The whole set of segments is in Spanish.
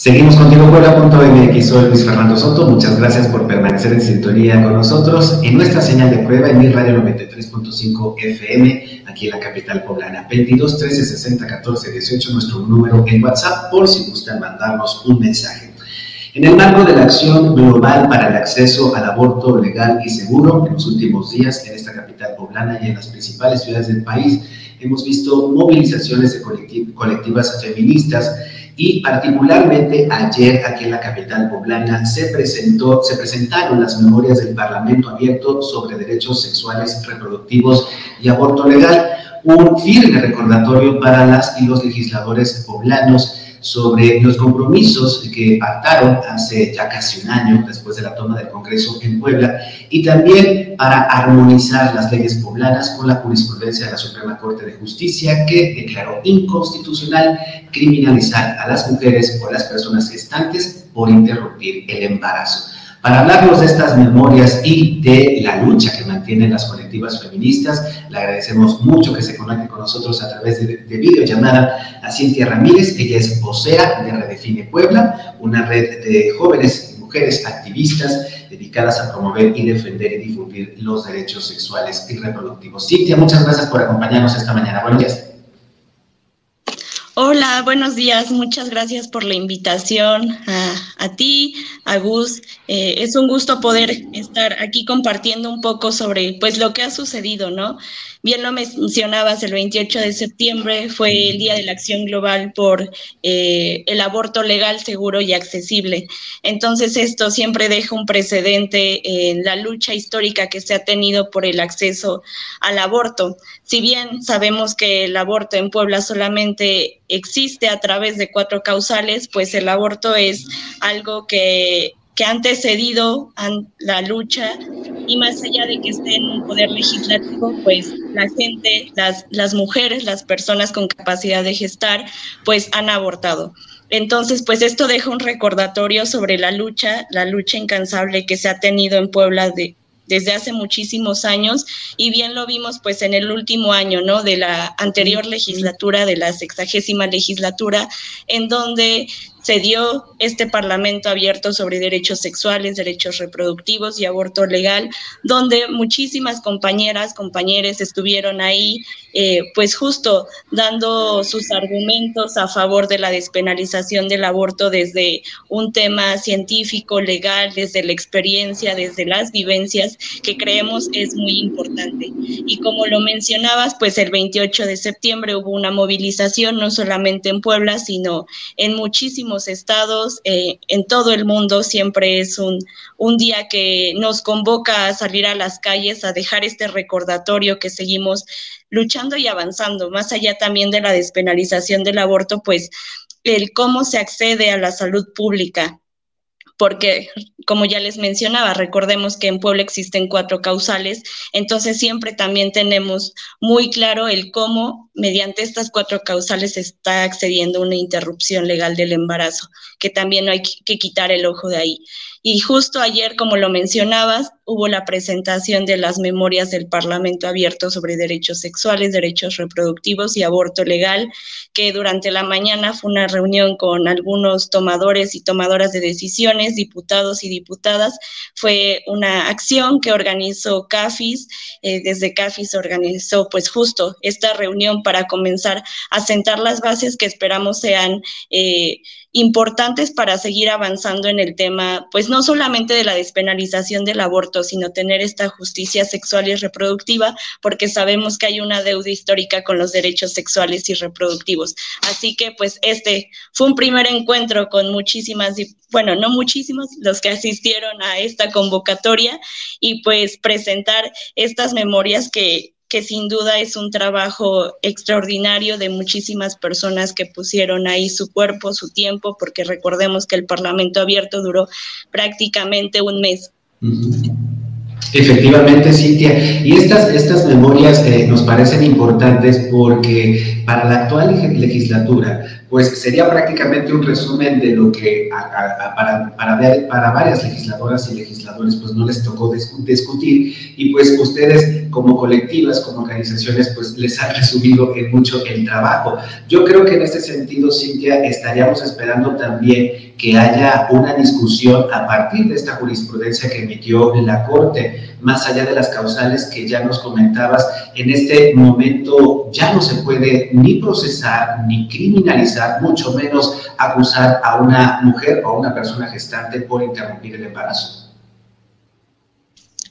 Seguimos contigo, Puebla.mx. Soy Luis Fernando Soto. Muchas gracias por permanecer en sintonía con nosotros en nuestra señal de prueba en mi radio 93.5 FM, aquí en la capital poblana. 22 13 60 14 18, nuestro número en WhatsApp, por si gustan mandarnos un mensaje. En el marco de la acción global para el acceso al aborto legal y seguro, en los últimos días en esta capital poblana y en las principales ciudades del país, hemos visto movilizaciones de colectivas feministas y particularmente ayer aquí en la capital poblana se, presentó, se presentaron las memorias del Parlamento Abierto sobre derechos sexuales reproductivos y aborto legal, un firme recordatorio para las y los legisladores poblanos sobre los compromisos que pactaron hace ya casi un año después de la toma del Congreso en Puebla y también para armonizar las leyes poblanas con la jurisprudencia de la Suprema Corte de Justicia que declaró inconstitucional criminalizar a las mujeres o las personas gestantes por interrumpir el embarazo. Para hablarnos de estas memorias y de la lucha que mantienen las colectivas feministas, le agradecemos mucho que se conecte con nosotros a través de, de videollamada a Cintia Ramírez. Ella es vocera de Redefine Puebla, una red de jóvenes y mujeres activistas dedicadas a promover y defender y difundir los derechos sexuales y reproductivos. Cintia, muchas gracias por acompañarnos esta mañana. Buenos días. Hola, buenos días. Muchas gracias por la invitación ti, a Gus. Eh, es un gusto poder estar aquí compartiendo un poco sobre pues lo que ha sucedido, ¿no? Bien lo mencionabas, el 28 de septiembre fue el Día de la Acción Global por eh, el aborto legal, seguro y accesible. Entonces esto siempre deja un precedente en la lucha histórica que se ha tenido por el acceso al aborto. Si bien sabemos que el aborto en Puebla solamente existe a través de cuatro causales, pues el aborto es algo que que ha antecedido a la lucha y más allá de que esté en un poder legislativo, pues la gente, las, las mujeres, las personas con capacidad de gestar, pues han abortado. Entonces, pues esto deja un recordatorio sobre la lucha, la lucha incansable que se ha tenido en Puebla de, desde hace muchísimos años y bien lo vimos pues en el último año, ¿no? De la anterior legislatura, de la sexagésima legislatura, en donde se dio este Parlamento abierto sobre derechos sexuales, derechos reproductivos y aborto legal, donde muchísimas compañeras, compañeros estuvieron ahí, eh, pues justo dando sus argumentos a favor de la despenalización del aborto desde un tema científico, legal, desde la experiencia, desde las vivencias, que creemos es muy importante. Y como lo mencionabas, pues el 28 de septiembre hubo una movilización, no solamente en Puebla, sino en muchísimos estados, eh, en todo el mundo, siempre es un, un día que nos convoca a salir a las calles, a dejar este recordatorio que seguimos luchando y avanzando, más allá también de la despenalización del aborto, pues el cómo se accede a la salud pública, porque, como ya les mencionaba, recordemos que en Puebla existen cuatro causales, entonces siempre también tenemos muy claro el cómo mediante estas cuatro causales se está accediendo a una interrupción legal del embarazo, que también no hay que quitar el ojo de ahí. Y justo ayer, como lo mencionabas, hubo la presentación de las memorias del Parlamento abierto sobre derechos sexuales, derechos reproductivos y aborto legal, que durante la mañana fue una reunión con algunos tomadores y tomadoras de decisiones, diputados y diputadas. Fue una acción que organizó CAFIS. Eh, desde CAFIS organizó pues justo esta reunión para comenzar a sentar las bases que esperamos sean... Eh, importantes para seguir avanzando en el tema, pues no solamente de la despenalización del aborto, sino tener esta justicia sexual y reproductiva, porque sabemos que hay una deuda histórica con los derechos sexuales y reproductivos. Así que pues este fue un primer encuentro con muchísimas, bueno, no muchísimos, los que asistieron a esta convocatoria y pues presentar estas memorias que que sin duda es un trabajo extraordinario de muchísimas personas que pusieron ahí su cuerpo, su tiempo, porque recordemos que el Parlamento abierto duró prácticamente un mes. Efectivamente, Cintia. Y estas, estas memorias eh, nos parecen importantes porque para la actual legislatura, pues sería prácticamente un resumen de lo que para, para, varias legisladoras y legisladores pues no les tocó discutir y pues ustedes como colectivas, como organizaciones, pues les han resumido en mucho el trabajo. Yo creo que en este sentido, Cintia, estaríamos esperando también que haya una discusión a partir de esta jurisprudencia que emitió la Corte, más allá de las causales que ya nos comentabas, en este momento ya no se puede ni procesar ni criminalizar, mucho menos acusar a una mujer o a una persona gestante por interrumpir el embarazo.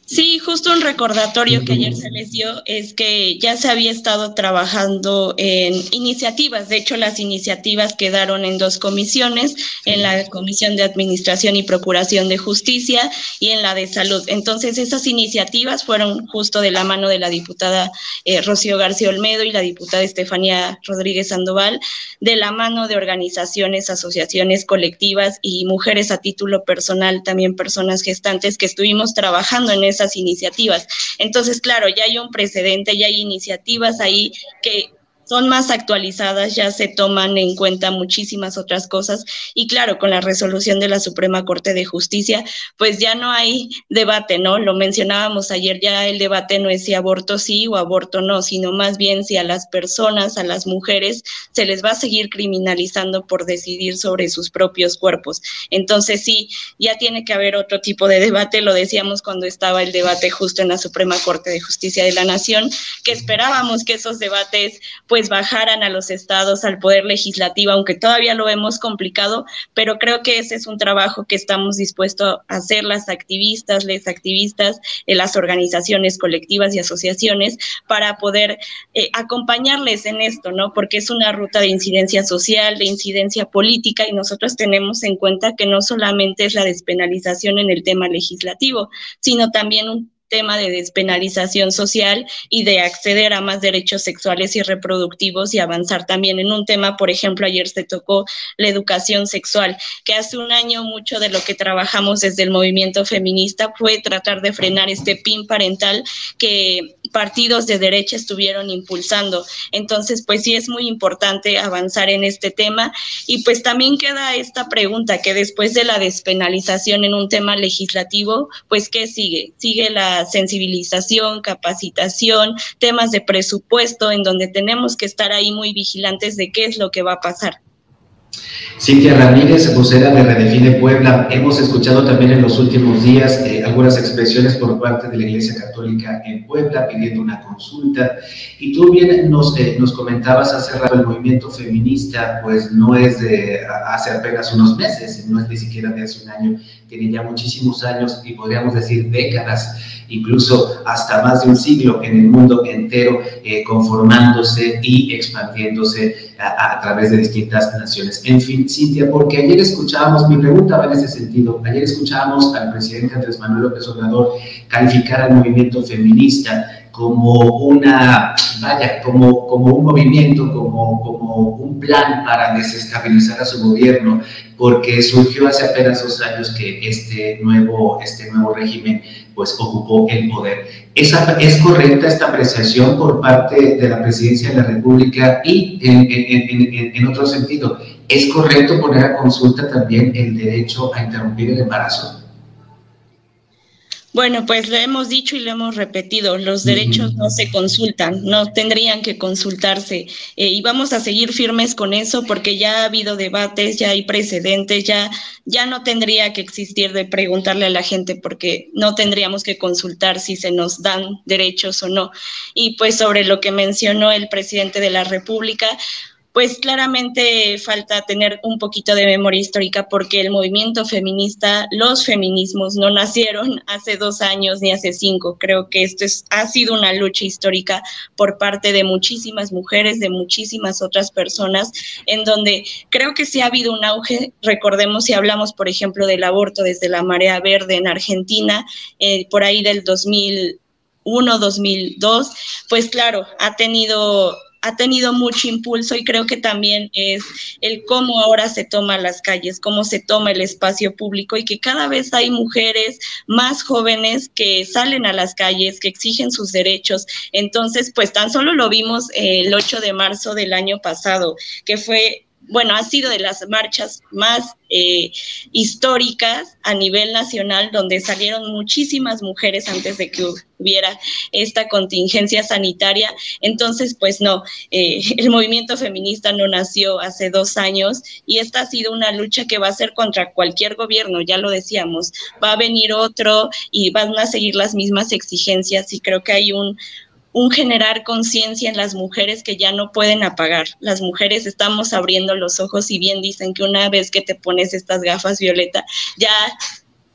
Sí, justo un recordatorio que ayer se les dio es que ya se había estado trabajando en iniciativas. De hecho, las iniciativas quedaron en dos comisiones, en la Comisión de Administración y Procuración de Justicia y en la de Salud. Entonces, esas iniciativas fueron justo de la mano de la diputada eh, Rocío García Olmedo y la diputada Estefanía Rodríguez Sandoval, de la mano de organizaciones, asociaciones colectivas y mujeres a título personal, también personas gestantes que estuvimos trabajando en ese iniciativas. Entonces, claro, ya hay un precedente, ya hay iniciativas ahí que son más actualizadas, ya se toman en cuenta muchísimas otras cosas y claro, con la resolución de la Suprema Corte de Justicia, pues ya no hay debate, ¿no? Lo mencionábamos ayer, ya el debate no es si aborto sí o aborto no, sino más bien si a las personas, a las mujeres, se les va a seguir criminalizando por decidir sobre sus propios cuerpos. Entonces sí, ya tiene que haber otro tipo de debate, lo decíamos cuando estaba el debate justo en la Suprema Corte de Justicia de la Nación, que esperábamos que esos debates pues pues bajaran a los estados, al poder legislativo, aunque todavía lo hemos complicado, pero creo que ese es un trabajo que estamos dispuestos a hacer las activistas, les activistas, eh, las organizaciones colectivas y asociaciones para poder eh, acompañarles en esto, ¿no? Porque es una ruta de incidencia social, de incidencia política y nosotros tenemos en cuenta que no solamente es la despenalización en el tema legislativo, sino también un tema de despenalización social y de acceder a más derechos sexuales y reproductivos y avanzar también en un tema, por ejemplo, ayer se tocó la educación sexual, que hace un año mucho de lo que trabajamos desde el movimiento feminista fue tratar de frenar este PIN parental que partidos de derecha estuvieron impulsando. Entonces, pues sí es muy importante avanzar en este tema y pues también queda esta pregunta que después de la despenalización en un tema legislativo, pues ¿qué sigue? Sigue la sensibilización, capacitación, temas de presupuesto, en donde tenemos que estar ahí muy vigilantes de qué es lo que va a pasar. Cintia Ramírez, vocera de Redefine Puebla. Hemos escuchado también en los últimos días eh, algunas expresiones por parte de la Iglesia Católica en Puebla pidiendo una consulta. Y tú bien nos, eh, nos comentabas hace rato, el movimiento feminista pues no es de hace apenas unos meses, no es ni siquiera de hace un año, tiene ya muchísimos años y podríamos decir décadas incluso hasta más de un siglo en el mundo entero, eh, conformándose y expandiéndose a, través de distintas naciones. En fin, Cintia, porque ayer escuchábamos, mi pregunta va en ese sentido, ayer escuchábamos al presidente Andrés Manuel López Obrador calificar al movimiento feminista como una, vaya, como, como un movimiento, como, como un plan para desestabilizar a su gobierno, porque surgió hace apenas dos años que este nuevo, este nuevo régimen pues ocupó el poder. ¿Esa, ¿Es correcta esta apreciación por parte de la presidencia de la República? Y en, otro sentido, ¿es correcto poner a consulta también el derecho a interrumpir el embarazo? Bueno, pues lo hemos dicho y lo hemos repetido, los derechos no se consultan, no tendrían que consultarse eh, y vamos a seguir firmes con eso porque ya ha habido debates, ya hay precedentes, ya, ya no tendría que existir de preguntarle a la gente porque no tendríamos que consultar si se nos dan derechos o no. Y pues sobre lo que mencionó el presidente de la República, pues claramente falta tener un poquito de memoria histórica porque el movimiento feminista, los feminismos no nacieron hace dos años ni hace cinco. Creo que esto es, ha sido una lucha histórica por parte de muchísimas mujeres, de muchísimas otras personas, en donde creo que sí ha habido un auge. Recordemos si hablamos, por ejemplo, del aborto desde la marea verde en Argentina, eh, por ahí del 2001, 2002, pues claro, ha tenido ha tenido mucho impulso y creo que también es el cómo ahora se toman las calles, cómo se toma el espacio público y que cada vez hay mujeres más jóvenes que salen a las calles, que exigen sus derechos. Entonces, pues tan solo lo vimos el 8 de marzo del año pasado, que fue bueno, ha sido de las marchas más eh, históricas a nivel nacional, donde salieron muchísimas mujeres antes de que hubiera esta contingencia sanitaria. Entonces, pues no, eh, el movimiento feminista no nació hace dos años y esta ha sido una lucha que va a ser contra cualquier gobierno, ya lo decíamos, va a venir otro y van a seguir las mismas exigencias y creo que hay un un generar conciencia en las mujeres que ya no pueden apagar. Las mujeres estamos abriendo los ojos y bien dicen que una vez que te pones estas gafas violeta, ya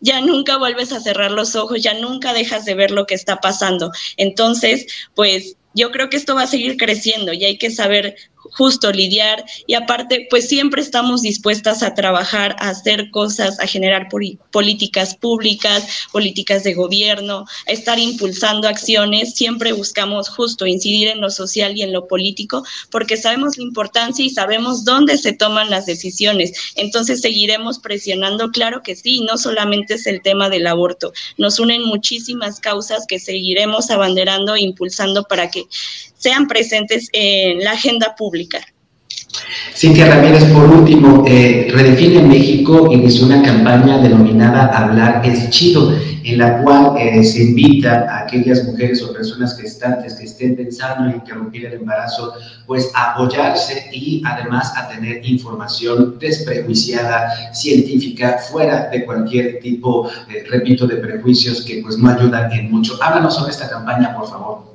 ya nunca vuelves a cerrar los ojos, ya nunca dejas de ver lo que está pasando. Entonces, pues yo creo que esto va a seguir creciendo y hay que saber justo lidiar y aparte, pues siempre estamos dispuestas a trabajar, a hacer cosas, a generar políticas públicas, políticas de gobierno, a estar impulsando acciones. Siempre buscamos justo incidir en lo social y en lo político porque sabemos la importancia y sabemos dónde se toman las decisiones. Entonces seguiremos presionando, claro que sí, no solamente es el tema del aborto, nos unen muchísimas causas que seguiremos abanderando e impulsando para que sean presentes en la agenda pública. Cintia Ramírez, por último, eh, Redefine México inició una campaña denominada Hablar es chido, en la cual eh, se invita a aquellas mujeres o personas gestantes que estén pensando en interrumpir el embarazo, pues a apoyarse y además a tener información desprejuiciada, científica, fuera de cualquier tipo, eh, repito, de prejuicios que pues no ayudan en mucho. Háblanos sobre esta campaña, por favor.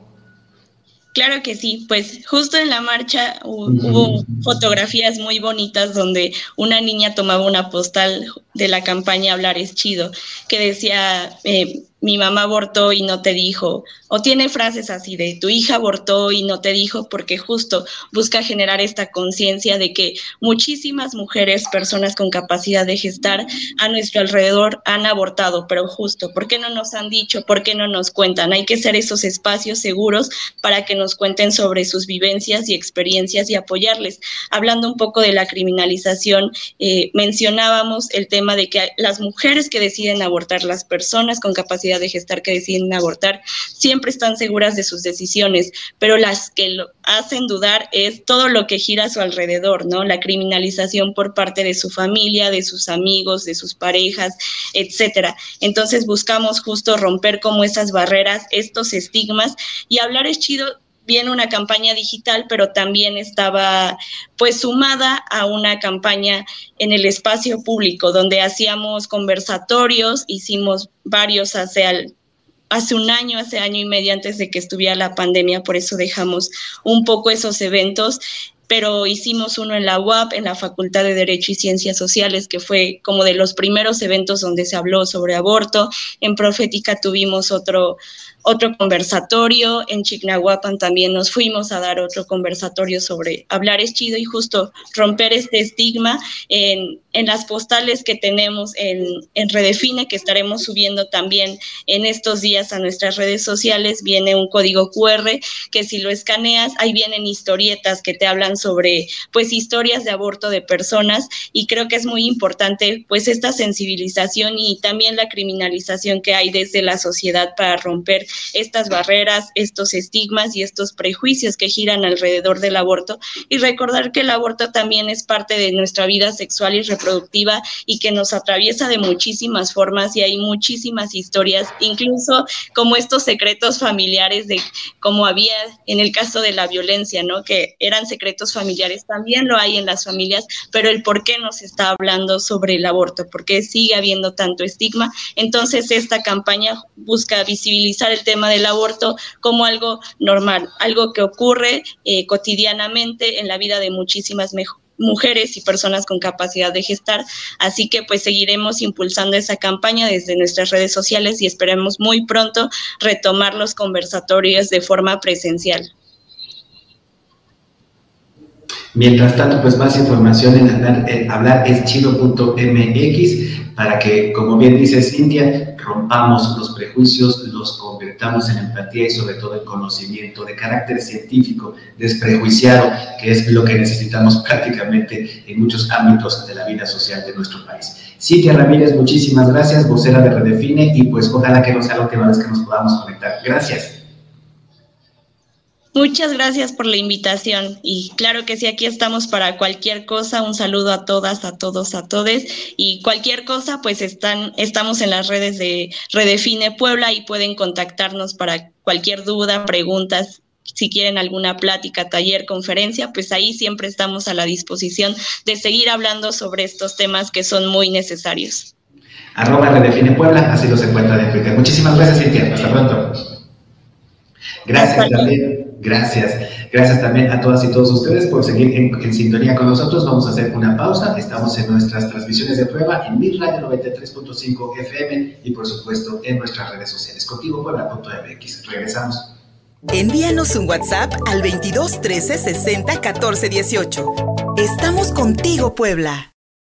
Claro que sí, pues justo en la marcha hubo fotografías muy bonitas donde una niña tomaba una postal de la campaña Hablar es chido, que decía, eh, mi mamá abortó y no te dijo, o tiene frases así de tu hija abortó y no te dijo, porque justo busca generar esta conciencia de que muchísimas mujeres, personas con capacidad de gestar a nuestro alrededor han abortado, pero justo, ¿por qué no nos han dicho? ¿Por qué no nos cuentan? Hay que ser esos espacios seguros para que nos cuenten sobre sus vivencias y experiencias y apoyarles. Hablando un poco de la criminalización, eh, mencionábamos el tema de que las mujeres que deciden abortar, las personas con capacidad de gestar que deciden abortar, siempre están seguras de sus decisiones, pero las que lo hacen dudar es todo lo que gira a su alrededor, ¿no? La criminalización por parte de su familia, de sus amigos, de sus parejas, etcétera. Entonces buscamos justo romper como esas barreras, estos estigmas y hablar es chido bien una campaña digital, pero también estaba pues sumada a una campaña en el espacio público, donde hacíamos conversatorios, hicimos varios hace un año, hace año y medio antes de que estuviera la pandemia, por eso dejamos un poco esos eventos pero hicimos uno en la UAP, en la Facultad de Derecho y Ciencias Sociales, que fue como de los primeros eventos donde se habló sobre aborto. En Profética tuvimos otro, otro conversatorio, en Chignahuapan también nos fuimos a dar otro conversatorio sobre hablar es chido y justo romper este estigma en, en las postales que tenemos en, en, Redefine, que estaremos subiendo también en estos días a nuestras redes sociales, viene un código QR que si lo escaneas, ahí vienen historietas que te hablan sobre pues historias de aborto de personas y creo que es muy importante pues esta sensibilización y también la criminalización que hay desde la sociedad para romper estas barreras, estos estigmas y estos prejuicios que giran alrededor del aborto y recordar que el aborto también es parte de nuestra vida sexual y reproductiva y que nos atraviesa de muchísimas formas y hay muchísimas historias, incluso como estos secretos familiares de como había en el caso de la violencia, ¿no? Que eran secretos familiares, también lo hay en las familias, pero el por qué nos está hablando sobre el aborto, por qué sigue habiendo tanto estigma. Entonces, esta campaña busca visibilizar el tema del aborto como algo normal, algo que ocurre eh, cotidianamente en la vida de muchísimas mujeres y personas con capacidad de gestar. Así que pues seguiremos impulsando esa campaña desde nuestras redes sociales y esperemos muy pronto retomar los conversatorios de forma presencial. Mientras tanto, pues más información en hablar, es chido.mx para que, como bien dice Cintia, rompamos los prejuicios, los convertamos en empatía y sobre todo en conocimiento de carácter científico, desprejuiciado, que es lo que necesitamos prácticamente en muchos ámbitos de la vida social de nuestro país. Cintia Ramírez, muchísimas gracias, vocera de Redefine, y pues ojalá que no sea la última vez que nos podamos conectar. Gracias. Muchas gracias por la invitación y claro que sí, aquí estamos para cualquier cosa. Un saludo a todas, a todos, a todes y cualquier cosa, pues están, estamos en las redes de Redefine Puebla y pueden contactarnos para cualquier duda, preguntas. Si quieren alguna plática, taller, conferencia, pues ahí siempre estamos a la disposición de seguir hablando sobre estos temas que son muy necesarios. Arroba Redefine Puebla, así los encuentran en Twitter. Muchísimas gracias, Cintia. Hasta pronto. Gracias también. Gracias. Gracias también a todas y todos ustedes por seguir en, sintonía con nosotros. Vamos a hacer una pausa. Estamos en nuestras transmisiones de prueba en Mi Radio 93.5 FM y por supuesto en nuestras redes sociales. Contigo Puebla.mx. Regresamos. Envíanos un WhatsApp al 22 13 60 14 18. Estamos contigo, Puebla.